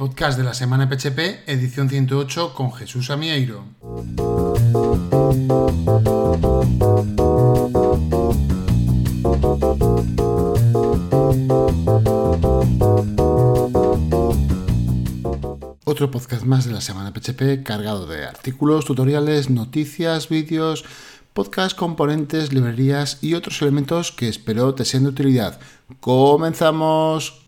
podcast de la semana PHP, edición 108 con Jesús Amieiro. Otro podcast más de la semana PHP cargado de artículos, tutoriales, noticias, vídeos, podcast, componentes, librerías y otros elementos que espero te sean de utilidad. ¡Comenzamos!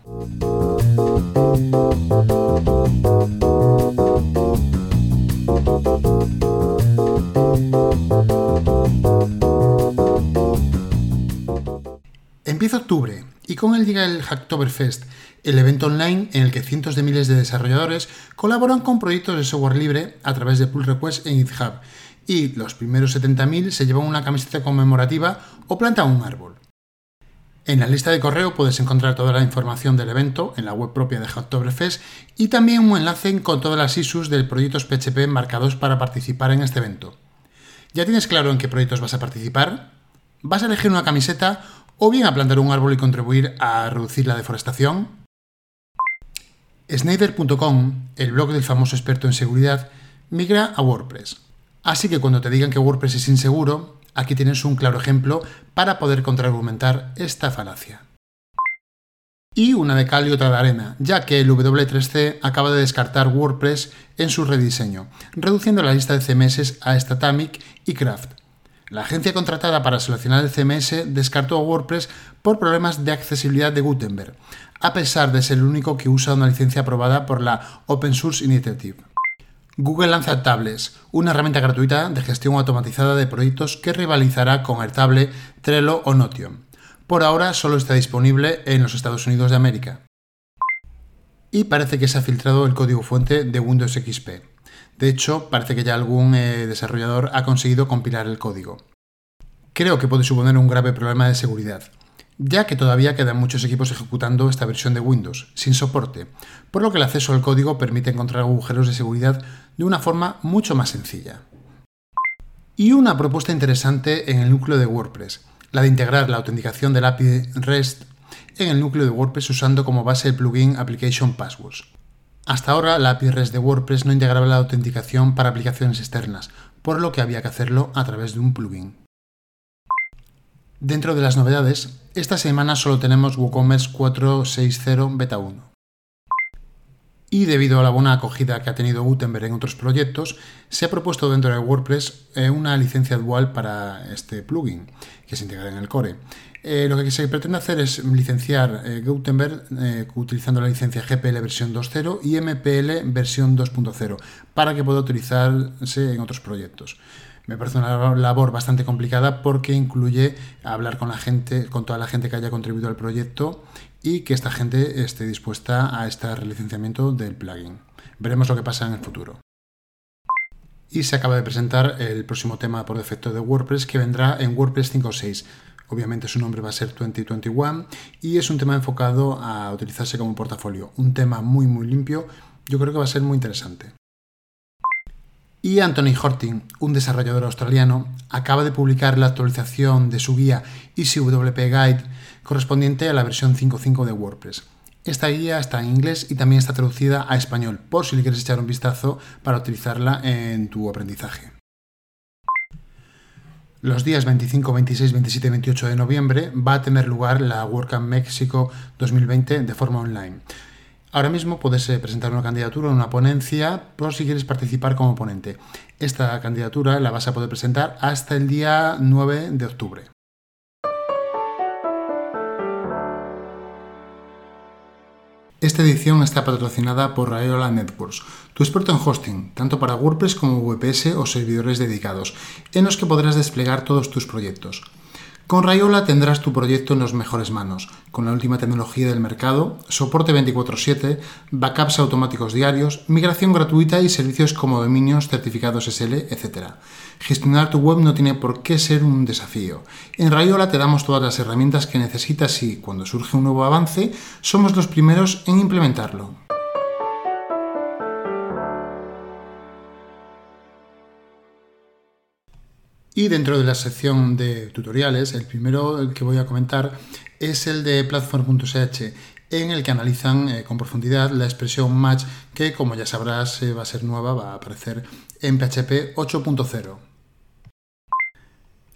Empieza octubre y con él llega el Hacktoberfest, el evento online en el que cientos de miles de desarrolladores colaboran con proyectos de software libre a través de pull requests en GitHub y los primeros 70.000 se llevan una camiseta conmemorativa o plantan un árbol. En la lista de correo puedes encontrar toda la información del evento en la web propia de Hacktoberfest y también un enlace con todas las issues del proyectos PHP marcados para participar en este evento. ¿Ya tienes claro en qué proyectos vas a participar? ¿Vas a elegir una camiseta o bien a plantar un árbol y contribuir a reducir la deforestación? Snyder.com, el blog del famoso experto en seguridad, migra a WordPress. Así que cuando te digan que WordPress es inseguro, aquí tienes un claro ejemplo para poder contraargumentar esta falacia. Y una de cal y otra de arena, ya que el W3C acaba de descartar WordPress en su rediseño, reduciendo la lista de CMS a Statamic y Craft. La agencia contratada para seleccionar el CMS descartó a WordPress por problemas de accesibilidad de Gutenberg, a pesar de ser el único que usa una licencia aprobada por la Open Source Initiative. Google lanza Tables, una herramienta gratuita de gestión automatizada de proyectos que rivalizará con Airtable, Trello o Notion. Por ahora solo está disponible en los Estados Unidos de América. Y parece que se ha filtrado el código fuente de Windows XP. De hecho, parece que ya algún eh, desarrollador ha conseguido compilar el código. Creo que puede suponer un grave problema de seguridad ya que todavía quedan muchos equipos ejecutando esta versión de Windows, sin soporte, por lo que el acceso al código permite encontrar agujeros de seguridad de una forma mucho más sencilla. Y una propuesta interesante en el núcleo de WordPress, la de integrar la autenticación del API REST en el núcleo de WordPress usando como base el plugin Application Passwords. Hasta ahora la API REST de WordPress no integraba la autenticación para aplicaciones externas, por lo que había que hacerlo a través de un plugin. Dentro de las novedades, esta semana solo tenemos WooCommerce 4.6.0 Beta 1. Y debido a la buena acogida que ha tenido Gutenberg en otros proyectos, se ha propuesto dentro de WordPress eh, una licencia dual para este plugin, que se integra en el core. Eh, lo que se pretende hacer es licenciar eh, Gutenberg utilizando la licencia GPL versión 2.0 y MPL versión 2.0 para que pueda utilizarse en otros proyectos. Me parece una labor bastante complicada porque incluye hablar con la gente, con toda la gente que haya contribuido al proyecto y que esta gente esté dispuesta a este relicenciamiento del plugin. Veremos lo que pasa en el futuro. Y se acaba de presentar el próximo tema por defecto de WordPress que vendrá en WordPress 5.6. Obviamente su nombre va a ser 2021 y es un tema enfocado a utilizarse como portafolio. Un tema muy muy limpio. Yo creo que va a ser muy interesante. Y Anthony Horting, un desarrollador australiano, acaba de publicar la actualización de su guía EasyWP Guide correspondiente a la versión 5.5 de WordPress. Esta guía está en inglés y también está traducida a español, por si le quieres echar un vistazo para utilizarla en tu aprendizaje. Los días 25, 26, 27 y 28 de noviembre va a tener lugar la WordCamp México 2020 de forma online. Ahora mismo puedes eh, presentar una candidatura en una ponencia por si quieres participar como ponente. Esta candidatura la vas a poder presentar hasta el día 9 de octubre. Esta edición está patrocinada por Rayola Networks, tu experto en hosting, tanto para WordPress como VPS o servidores dedicados, en los que podrás desplegar todos tus proyectos. Con Rayola tendrás tu proyecto en las mejores manos, con la última tecnología del mercado, soporte 24/7, backups automáticos diarios, migración gratuita y servicios como dominios, certificados SL, etc. Gestionar tu web no tiene por qué ser un desafío. En Rayola te damos todas las herramientas que necesitas y, cuando surge un nuevo avance, somos los primeros en implementarlo. Y dentro de la sección de tutoriales, el primero que voy a comentar es el de platform.sh. en el que analizan eh, con profundidad la expresión match que, como ya sabrás, eh, va a ser nueva, va a aparecer en PHP 8.0.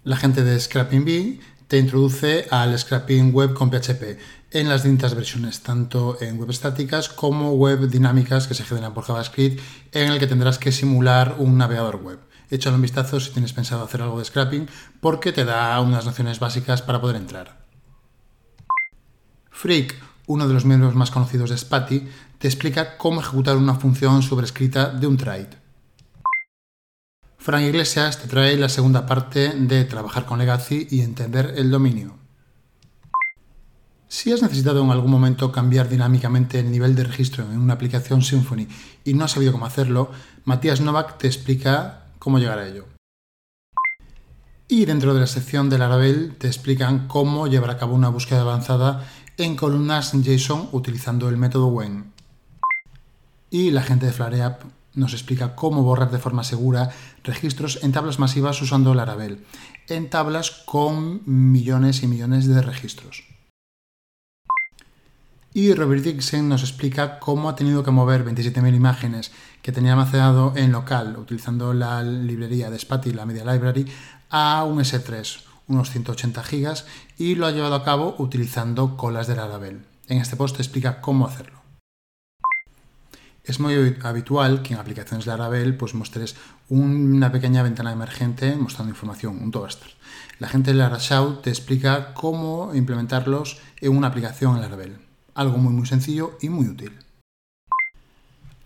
La gente de Scrapping Bee te introduce al scrapping web con PHP en las distintas versiones, tanto en web estáticas como web dinámicas que se generan por JavaScript, en el que tendrás que simular un navegador web. Échale un vistazo si tienes pensado hacer algo de scrapping, porque te da unas nociones básicas para poder entrar. Freak, uno de los miembros más conocidos de Spatty, te explica cómo ejecutar una función sobrescrita de un trait. Frank Iglesias te trae la segunda parte de trabajar con Legacy y entender el dominio. Si has necesitado en algún momento cambiar dinámicamente el nivel de registro en una aplicación Symfony y no has sabido cómo hacerlo, Matías Novak te explica cómo llegar a ello. Y dentro de la sección de Laravel te explican cómo llevar a cabo una búsqueda avanzada en columnas JSON utilizando el método when. Y la gente de FlareApp nos explica cómo borrar de forma segura registros en tablas masivas usando Laravel, en tablas con millones y millones de registros. Y Robert Dixon nos explica cómo ha tenido que mover 27.000 imágenes que tenía almacenado en local utilizando la librería de Spatty, la Media Library, a un S3, unos 180 gigas, y lo ha llevado a cabo utilizando colas de Laravel. En este post explica cómo hacerlo. Es muy habitual que en aplicaciones de Laravel pues, muestres una pequeña ventana emergente mostrando información, un toaster. La gente de Larashow te explica cómo implementarlos en una aplicación en Laravel algo muy muy sencillo y muy útil.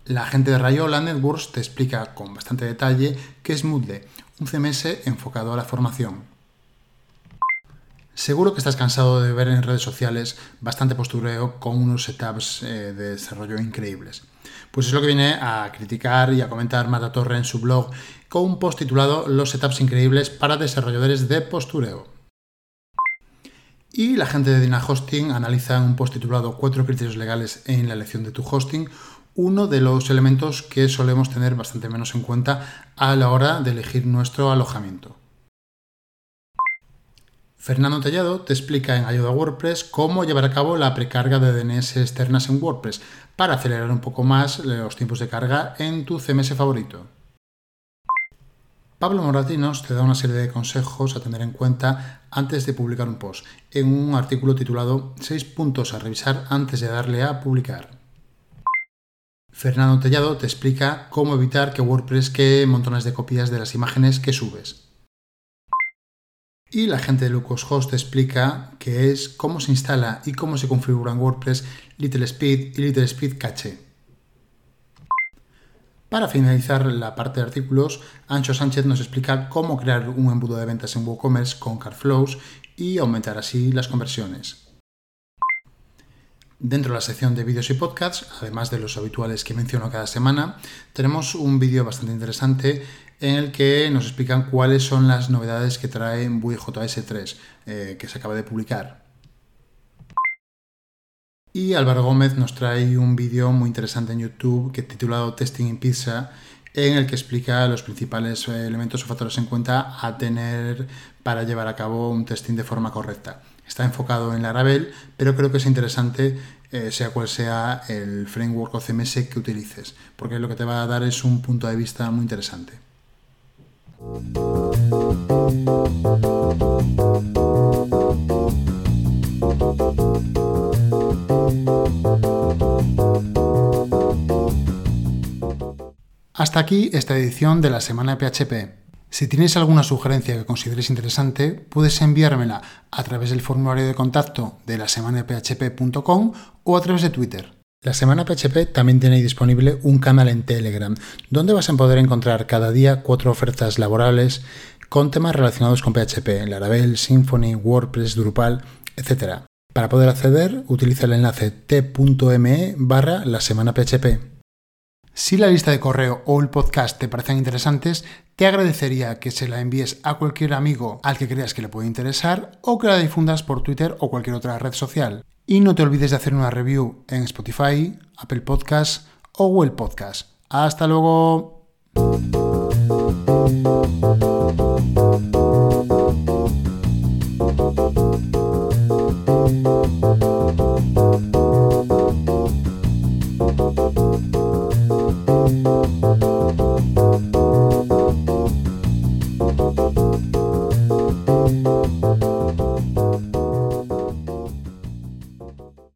La gente de Rayola Networks te explica con bastante detalle qué es Moodle, un CMS enfocado a la formación. Seguro que estás cansado de ver en redes sociales bastante postureo con unos setups eh, de desarrollo increíbles. Pues es lo que viene a criticar y a comentar Mata Torre en su blog con un post titulado Los setups increíbles para desarrolladores de postureo. Y la gente de Dina Hosting analiza un post titulado Cuatro criterios legales en la elección de tu hosting, uno de los elementos que solemos tener bastante menos en cuenta a la hora de elegir nuestro alojamiento. Fernando Tellado te explica en Ayuda a WordPress cómo llevar a cabo la precarga de DNS externas en WordPress para acelerar un poco más los tiempos de carga en tu CMS favorito. Pablo Moratinos te da una serie de consejos a tener en cuenta antes de publicar un post, en un artículo titulado 6 puntos a revisar antes de darle a publicar. Fernando Tellado te explica cómo evitar que WordPress quede montones de copias de las imágenes que subes. Y la gente de Lucashost te explica qué es, cómo se instala y cómo se configura en WordPress Little Speed y Little Speed Cache. Para finalizar la parte de artículos, Ancho Sánchez nos explica cómo crear un embudo de ventas en WooCommerce con CarFlows y aumentar así las conversiones. Dentro de la sección de vídeos y podcasts, además de los habituales que menciono cada semana, tenemos un vídeo bastante interesante en el que nos explican cuáles son las novedades que trae WiiJS 3, eh, que se acaba de publicar. Y Álvaro Gómez nos trae un vídeo muy interesante en YouTube que titulado Testing in Pizza, en el que explica los principales eh, elementos o factores en cuenta a tener para llevar a cabo un testing de forma correcta. Está enfocado en Laravel, pero creo que es interesante eh, sea cual sea el framework o CMS que utilices, porque lo que te va a dar es un punto de vista muy interesante. Hasta aquí esta edición de la Semana PHP. Si tienes alguna sugerencia que consideres interesante, puedes enviármela a través del formulario de contacto de la semanaphp.com o a través de Twitter. La Semana PHP también tiene disponible un canal en Telegram, donde vas a poder encontrar cada día cuatro ofertas laborales con temas relacionados con PHP, Laravel, Symfony, WordPress, Drupal, etc. Para poder acceder, utiliza el enlace t.me barra la semana PHP. Si la lista de correo o el podcast te parecen interesantes, te agradecería que se la envíes a cualquier amigo al que creas que le puede interesar o que la difundas por Twitter o cualquier otra red social. Y no te olvides de hacer una review en Spotify, Apple Podcasts o Google Podcasts. ¡Hasta luego!